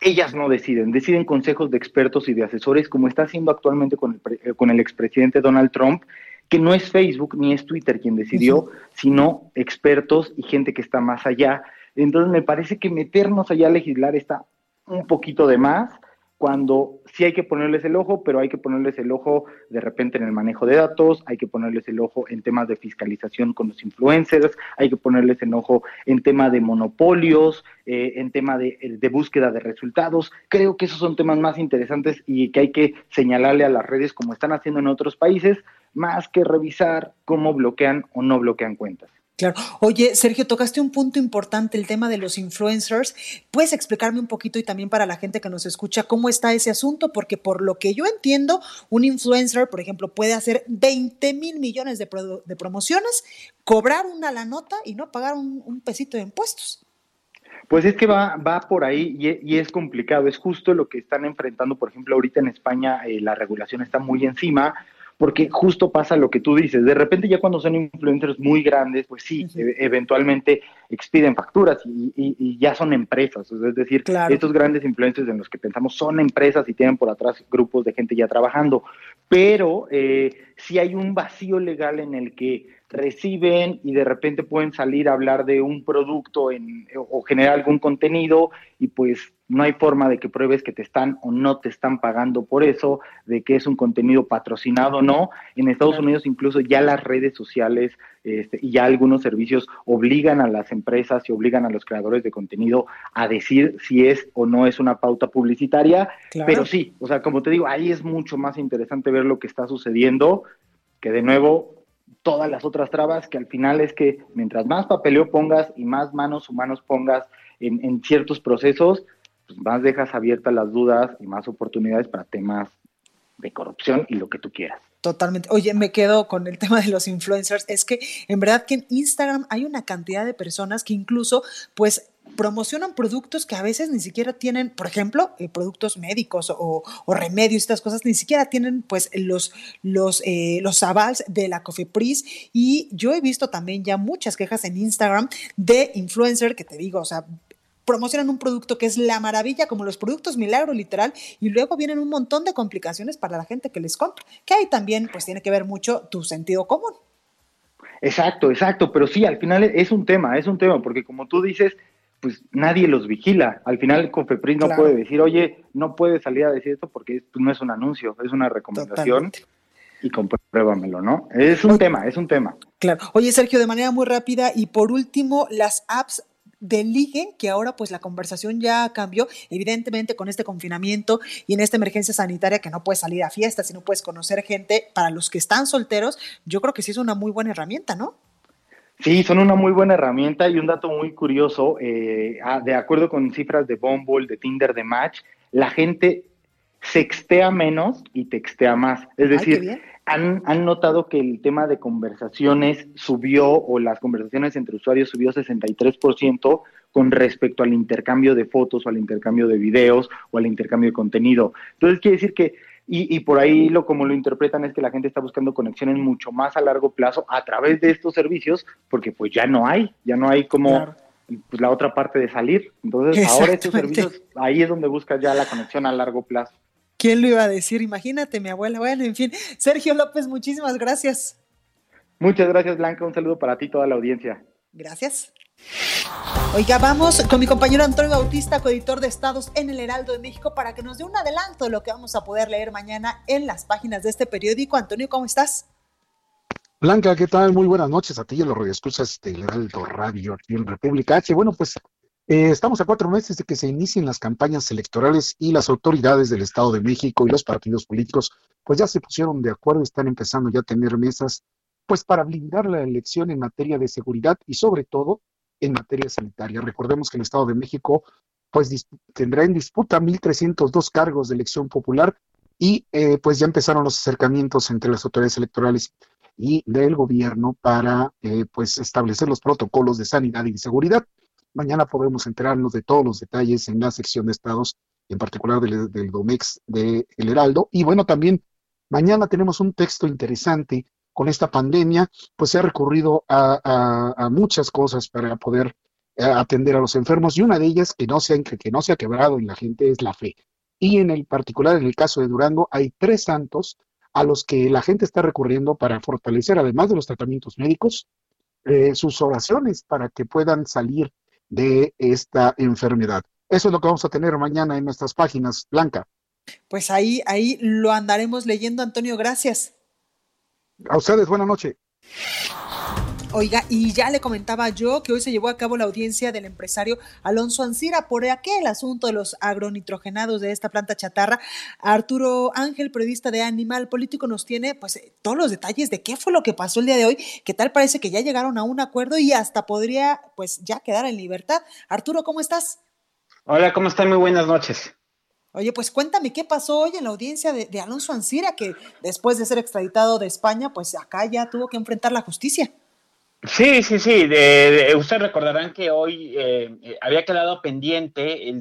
ellas no deciden, deciden consejos de expertos y de asesores, como está haciendo actualmente con el, pre- eh, con el expresidente Donald Trump, que no es Facebook ni es Twitter quien decidió, sino expertos y gente que está más allá. Entonces me parece que meternos allá a legislar está un poquito de más, cuando sí hay que ponerles el ojo, pero hay que ponerles el ojo de repente en el manejo de datos, hay que ponerles el ojo en temas de fiscalización con los influencers, hay que ponerles el ojo en tema de monopolios, eh, en tema de, de búsqueda de resultados. Creo que esos son temas más interesantes y que hay que señalarle a las redes como están haciendo en otros países, más que revisar cómo bloquean o no bloquean cuentas. Claro. Oye, Sergio, tocaste un punto importante, el tema de los influencers. ¿Puedes explicarme un poquito y también para la gente que nos escucha cómo está ese asunto? Porque por lo que yo entiendo, un influencer, por ejemplo, puede hacer 20 mil millones de, promociones, cobrar una la nota y no pagar un, un pesito de impuestos. Pues es que va, va por ahí y, e- es complicado. Es justo lo que están enfrentando, por ejemplo, ahorita en España eh, la regulación está muy encima, porque justo pasa lo que tú dices. De repente ya cuando son influencers muy grandes, pues sí, e- eventualmente expiden facturas y, y- y ya son empresas. Es decir, Claro. estos grandes influencers en los que pensamos son empresas y tienen por atrás grupos de gente ya trabajando. Pero eh, sí hay un vacío legal en el que reciben y de repente pueden salir a hablar de un producto en, o generar algún contenido y pues no hay forma de que pruebes que te están o no te están pagando por eso, de que es un contenido patrocinado o no. En Estados Unidos incluso ya las redes sociales este, y ya algunos servicios obligan a las empresas y obligan a los creadores de contenido a decir si es o no es una pauta publicitaria, Claro. pero sí, o sea, como te digo, ahí es mucho más interesante ver lo que está sucediendo, que de nuevo todas las otras trabas, que al final es que mientras más papeleo pongas y más manos humanos pongas en, en ciertos procesos, pues más dejas abiertas las dudas y más oportunidades para temas de corrupción y lo que tú quieras. Totalmente. Oye, me quedo con el tema de los influencers. Es que en verdad que en Instagram hay una cantidad de personas que incluso pues promocionan productos que a veces ni siquiera tienen, por ejemplo, eh, productos médicos o, remedios, estas cosas, ni siquiera tienen pues los, los, eh, los avals de la COFEPRIS. Y yo he visto también ya muchas quejas en Instagram de influencer que te digo, o sea, promocionan un producto que es la maravilla, como los productos milagro literal, y luego vienen un montón de complicaciones para la gente que les compra, que ahí también pues tiene que ver mucho tu sentido común. Exacto, exacto, pero sí, al final es un tema, es un tema, porque como tú dices, pues nadie los vigila. Al final el Confepris no Claro. puede decir, oye, no puedes salir a decir esto porque pues, no es un anuncio, es una recomendación y compruébamelo, ¿no? Es un tema, es un tema. Claro. Oye, Sergio, de manera muy rápida y por último, las apps de ligue, que ahora pues la conversación ya cambió, evidentemente con este confinamiento y en esta emergencia sanitaria que no puedes salir a fiestas y no puedes conocer gente, para los que están solteros, yo creo que sí es una muy buena herramienta, ¿no? Sí, son una muy buena herramienta y un dato muy curioso, eh, ah, de acuerdo con cifras de Bumble, de Tinder, de Match, la gente sextea menos y textea más. Es decir, han, han, notado que el tema de conversaciones subió o las conversaciones entre usuarios subió 63% con respecto al intercambio de fotos o al intercambio de videos o al intercambio de contenido. Entonces quiere decir que, y, y por ahí lo como lo interpretan es que la gente está buscando conexiones mucho más a largo plazo a través de estos servicios, porque pues ya no hay, ya no hay como pues, la otra parte de salir. Entonces ahora estos servicios, ahí es donde buscas ya la conexión a largo plazo. ¿Quién lo iba a decir? Imagínate, mi abuela. Bueno, en fin. Sergio López, muchísimas gracias. Muchas gracias, Blanca. Un saludo para ti y toda la audiencia. Gracias. Oiga, vamos con mi compañero Antonio Bautista, coeditor de Estados en el Heraldo de México, para que nos dé un adelanto de lo que vamos a poder leer mañana en las páginas de este periódico. Antonio, ¿cómo estás? Blanca, ¿qué tal? Muy buenas noches a ti y a los radioescuchas del Heraldo Radio aquí en República H. Bueno, pues eh, estamos a cuatro meses de que se inicien las campañas electorales y las autoridades del Estado de México y los partidos políticos pues ya se pusieron de acuerdo, están empezando ya a tener mesas pues para blindar la elección en materia de seguridad y sobre todo en materia sanitaria. Recordemos que el Estado de México pues tendrá en disputa 1.302 cargos de elección popular y eh, pues ya empezaron los acercamientos entre las autoridades electorales y del gobierno para eh, pues establecer los protocolos de sanidad y de seguridad. Mañana podremos enterarnos de todos los detalles en la sección de estados, en particular del, Domex de El Heraldo. Y bueno, también mañana tenemos un texto interesante con esta pandemia, pues se ha recurrido a, muchas cosas para poder eh, atender a los enfermos y una de ellas que no, se ha, que no quebrado en la gente es la fe. Y en el particular, en el caso de Durango, hay tres santos a los que la gente está recurriendo para fortalecer, además de los tratamientos médicos, eh, sus oraciones para que puedan salir de esta enfermedad. Eso es lo que vamos a tener mañana en nuestras páginas, Blanca. Pues ahí, ahí lo andaremos leyendo, Antonio, gracias. A ustedes, buena noche. Oiga, y ya le comentaba yo que hoy se llevó a cabo la audiencia del empresario Alonso Ancira por aquel asunto de los agronitrogenados de esta planta chatarra. Arturo Ángel, periodista de Animal Político, nos tiene pues todos los detalles de qué fue lo que pasó el día de hoy, que tal parece que ya llegaron a un acuerdo y hasta podría pues ya quedar en libertad. Arturo, ¿cómo estás? Hola, ¿cómo están? Muy buenas noches. Oye, pues cuéntame qué pasó hoy en la audiencia de, de Alonso Ancira, que después de ser extraditado de España, pues acá ya tuvo que enfrentar la justicia. Sí, sí, sí. De, ustedes recordarán que hoy eh, eh, había quedado pendiente el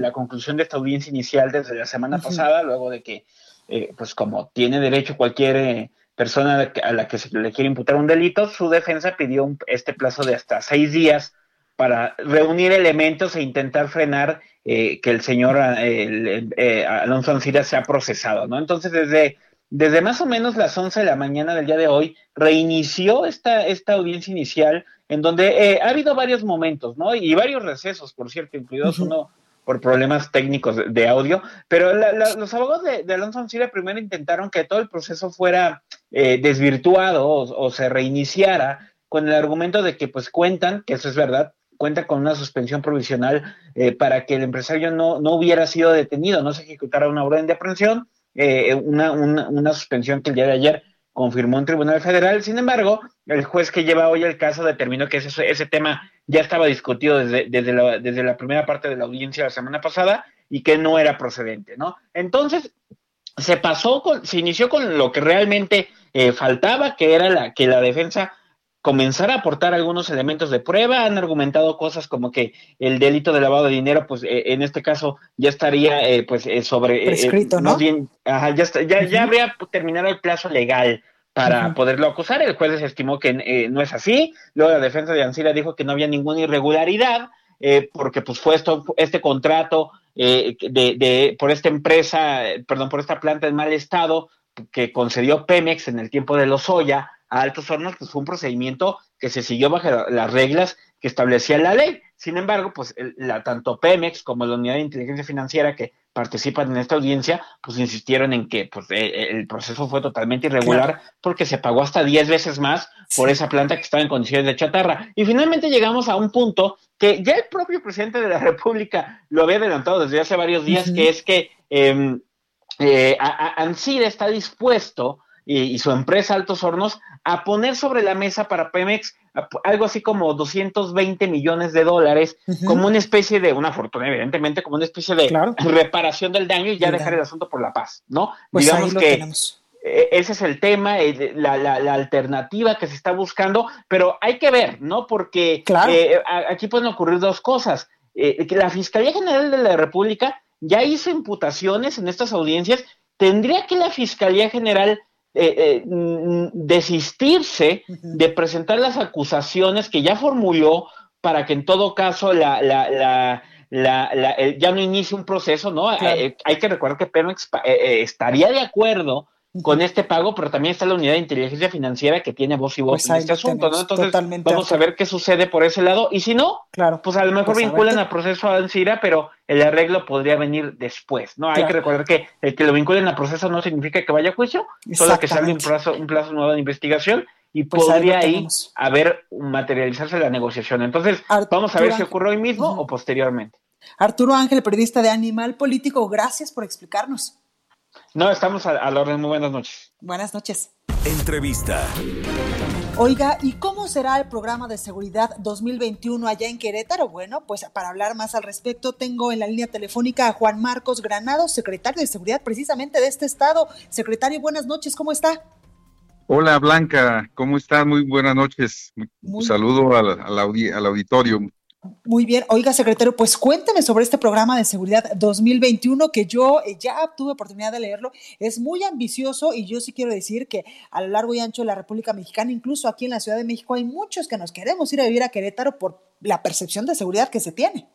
la conclusión de esta audiencia inicial desde la semana pasada, luego de que, eh, pues como tiene derecho cualquier persona a la que se le quiere imputar un delito, su defensa pidió este plazo de hasta seis días para reunir elementos e intentar frenar que el señor Alonso Ancira sea procesado, ¿no? Entonces, desde desde más o menos las 11 de la mañana del día de hoy, reinició esta, esta audiencia inicial, en donde eh, ha habido varios momentos, ¿no? Y varios recesos, por cierto, incluidos uno por problemas técnicos de, audio, pero los abogados de, Alonso Ancira primero intentaron que todo el proceso fuera eh, desvirtuado o, se reiniciara con el argumento de que pues cuentan, que eso es verdad, cuenta con una suspensión provisional eh, para que el empresario no, no hubiera sido detenido, no se ejecutara una orden de aprehensión eh, una, una, suspensión que el día de ayer confirmó un tribunal federal. Sin embargo, el juez que lleva hoy el caso determinó que ese, ese tema ya estaba discutido desde, desde, la, desde la primera parte de la audiencia la semana pasada y que no era procedente, ¿no? Entonces, se pasó, con, se inició con lo que realmente eh, faltaba, que era la, que la defensa comenzar a aportar algunos elementos de prueba. Han argumentado cosas como que el delito de lavado de dinero, pues eh, en este caso ya estaría eh, pues eh, sobre... Prescrito, ¿no? Bien, ya, ya, ya, habría terminado el plazo legal para poderlo acusar. El juez estimó que no es así. Luego la defensa de Ancira dijo que no había ninguna irregularidad porque pues fue esto, este contrato de, de, por esta empresa, perdón, por esta planta en mal estado que concedió Pemex en el tiempo de Lozoya a Altos Hornos, pues fue un procedimiento que se siguió bajo las reglas que establecía la ley. Sin embargo, pues la, tanto Pemex como la Unidad de Inteligencia Financiera que participan en esta audiencia, pues insistieron en que pues, e, e, el proceso fue totalmente irregular porque se pagó hasta 10 veces más por esa planta que estaba en condiciones de chatarra. Y finalmente llegamos a un punto que ya el propio presidente de la República lo había adelantado desde hace varios días, que es que eh, eh, está dispuesto y, su empresa Altos Hornos a poner sobre la mesa para Pemex algo así como 220 millones de dólares, como una especie de, una fortuna, evidentemente, como una especie de reparación del daño y ya dejar el asunto por la paz, ¿no? Pues Digamos que e, ese es el tema, la, la, alternativa que se está buscando, pero hay que ver, ¿no? Porque eh, aquí pueden ocurrir dos cosas. Eh, que la Fiscalía General de la República ya hizo imputaciones en estas audiencias, tendría que la Fiscalía General eh, eh, mm, desistirse de presentar las acusaciones que ya formuló para que en todo caso la, la, la, la ya no inicie un proceso, ¿no? hay que recordar que Pemex estaría de acuerdo con este pago, pero también está la unidad de inteligencia financiera que tiene voz y voz pues en este asunto, ¿no? Entonces, vamos a ver qué sucede por ese lado. Y si no, claro, pues a lo mejor pues vinculan al proceso a Ansira, pero el arreglo podría venir después, ¿no? Hay que recordar que el que lo vinculen al proceso no significa que vaya a juicio, solo que sale un plazo, un plazo nuevo de investigación y pues podría ahí haber materializarse la negociación. Entonces, vamos a ver si ocurre hoy mismo o posteriormente. Arturo Ángel, periodista de Animal Político, gracias por explicarnos. No, estamos al orden. Muy buenas noches. Buenas noches. Entrevista. Oiga, ¿y cómo será el programa de seguridad 2021 allá en Querétaro? Bueno, pues para hablar más al respecto, tengo en la línea telefónica a Juan Marcos Granado, secretario de Seguridad precisamente de este estado. Secretario, buenas noches, ¿cómo está? Hola Blanca, ¿cómo estás? Muy buenas noches. Un saludo al, al, al auditorio. Muy bien. Oiga, secretario, pues cuénteme sobre este programa de seguridad 2021 que yo eh, ya tuve oportunidad de leerlo. Es muy ambicioso y yo sí quiero decir que a lo largo y ancho de la República Mexicana, incluso aquí en la Ciudad de México, hay muchos que nos queremos ir a vivir a Querétaro por la percepción de seguridad que se tiene.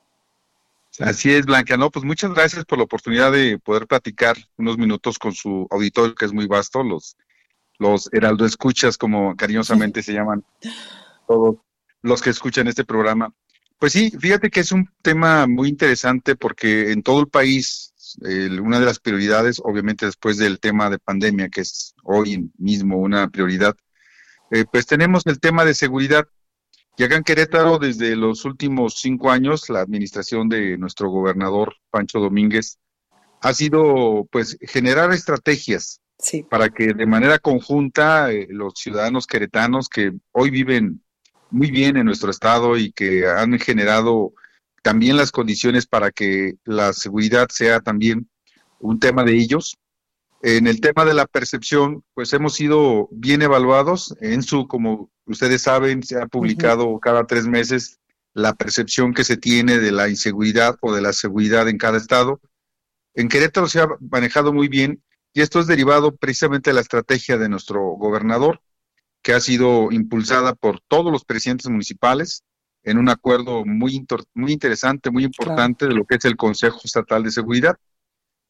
Así es, Blanca. No, pues muchas gracias por la oportunidad de poder platicar unos minutos con su auditorio, que es muy vasto, los, los Heraldo Escuchas, como cariñosamente <laughs> se llaman todos los que escuchan este programa. Pues sí, fíjate que es un tema muy interesante porque en todo el país una de las prioridades, obviamente después del tema de pandemia, que es hoy mismo una prioridad, eh, pues tenemos el tema de seguridad. Y acá en Querétaro, desde los últimos cinco años, la administración de nuestro gobernador Pancho Domínguez ha sido, pues, generar estrategias para que de manera conjunta eh, los ciudadanos queretanos que hoy viven muy bien en nuestro estado y que han generado también las condiciones para que la seguridad sea también un tema de ellos. En el tema de la percepción, pues hemos sido bien evaluados. En su, como ustedes saben, se ha publicado cada tres meses la percepción que se tiene de la inseguridad o de la seguridad en cada estado. En Querétaro se ha manejado muy bien y esto es derivado precisamente de la estrategia de nuestro gobernador que ha sido impulsada por todos los presidentes municipales en un acuerdo muy, muy interesante, muy importante de lo que es el Consejo Estatal de Seguridad.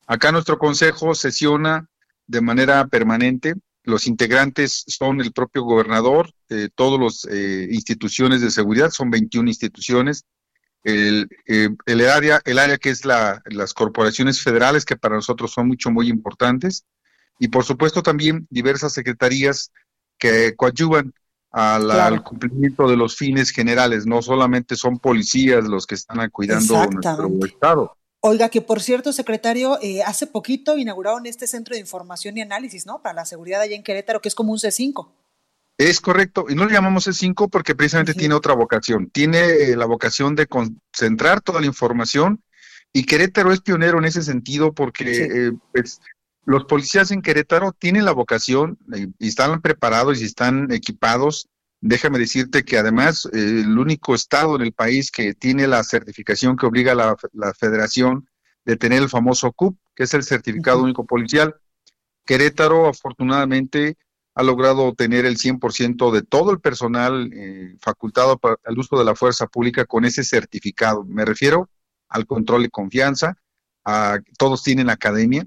Acá nuestro consejo sesiona de manera permanente. Los integrantes son el propio gobernador, eh, todas las eh, instituciones de seguridad, son 21 instituciones, el, eh, el, área, el área que es la, las corporaciones federales, que para nosotros son mucho, muy importantes, y por supuesto también diversas secretarías que coadyuvan al, cumplimiento de los fines generales. No solamente son policías los que están cuidando nuestro Estado. Oiga, que por cierto, secretario, eh, hace poquito inauguraron este centro de información y análisis, ¿no? Para la seguridad allá en Querétaro, que es como un C5. Es correcto, y no le llamamos C5 porque precisamente tiene otra vocación. Tiene eh, la vocación de concentrar toda la información y Querétaro es pionero en ese sentido porque eh, pues, los policías en Querétaro tienen la vocación eh, y están preparados y están equipados. Déjame decirte que además eh, el único estado en el país que tiene la certificación que obliga a la, federación de tener el famoso CUP, que es el certificado único policial. Querétaro afortunadamente ha logrado tener el 100% de todo el personal eh, facultado para el uso de la fuerza pública con ese certificado. Me refiero al control de confianza, a, todos tienen academia,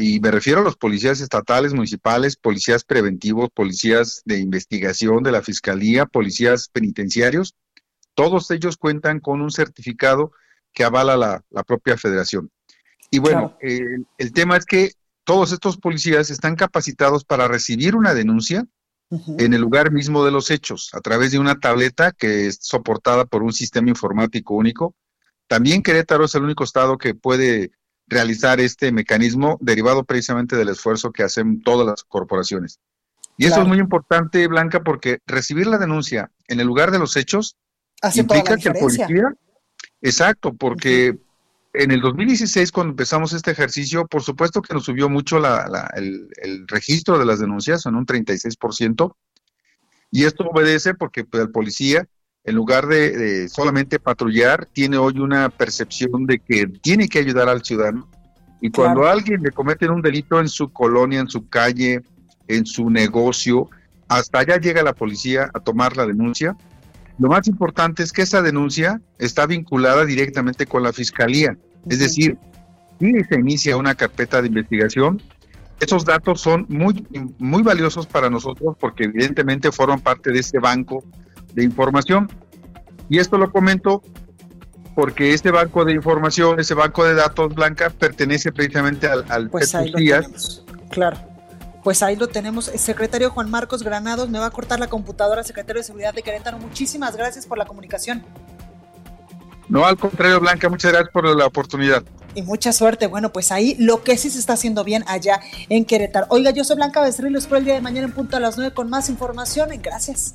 y me refiero a los policías estatales, municipales, policías preventivos, policías de investigación de la Fiscalía, policías penitenciarios. Todos ellos cuentan con un certificado que avala la, propia federación. Y bueno, el tema es que todos estos policías están capacitados para recibir una denuncia en el lugar mismo de los hechos, a través de una tableta que es soportada por un sistema informático único. También Querétaro es el único estado que puede realizar este mecanismo derivado precisamente del esfuerzo que hacen todas las corporaciones. Y eso es muy importante, Blanca, porque recibir la denuncia en el lugar de los hechos, implica que el policía, exacto, porque en el 2016 cuando empezamos este ejercicio, por supuesto que nos subió mucho el, registro de las denuncias en un 36%, y esto obedece porque pues, el policía, en lugar de, solamente patrullar, tiene hoy una percepción de que tiene que ayudar al ciudadano, y cuando alguien le comete un delito en su colonia, en su calle, en su negocio, hasta allá llega la policía a tomar la denuncia. Lo más importante es que esa denuncia está vinculada directamente con la fiscalía. Es decir, si se inicia una carpeta de investigación, esos datos son muy, muy valiosos para nosotros porque evidentemente forman parte de ese banco de información. Y esto lo comento porque este banco de información, ese banco de datos blanca, pertenece precisamente al, al pues Claro. Pues ahí lo tenemos. El secretario Juan Marcos Granados me va a cortar la computadora, secretario de Seguridad de Querétaro. Muchísimas gracias por la comunicación. No, al contrario, Blanca, muchas gracias por la oportunidad. Y mucha suerte. Bueno, pues ahí lo que sí se está haciendo bien allá en Querétaro. Oiga, yo soy Blanca Becerril, los espero el día de mañana en punto a las 9 con más información. Gracias.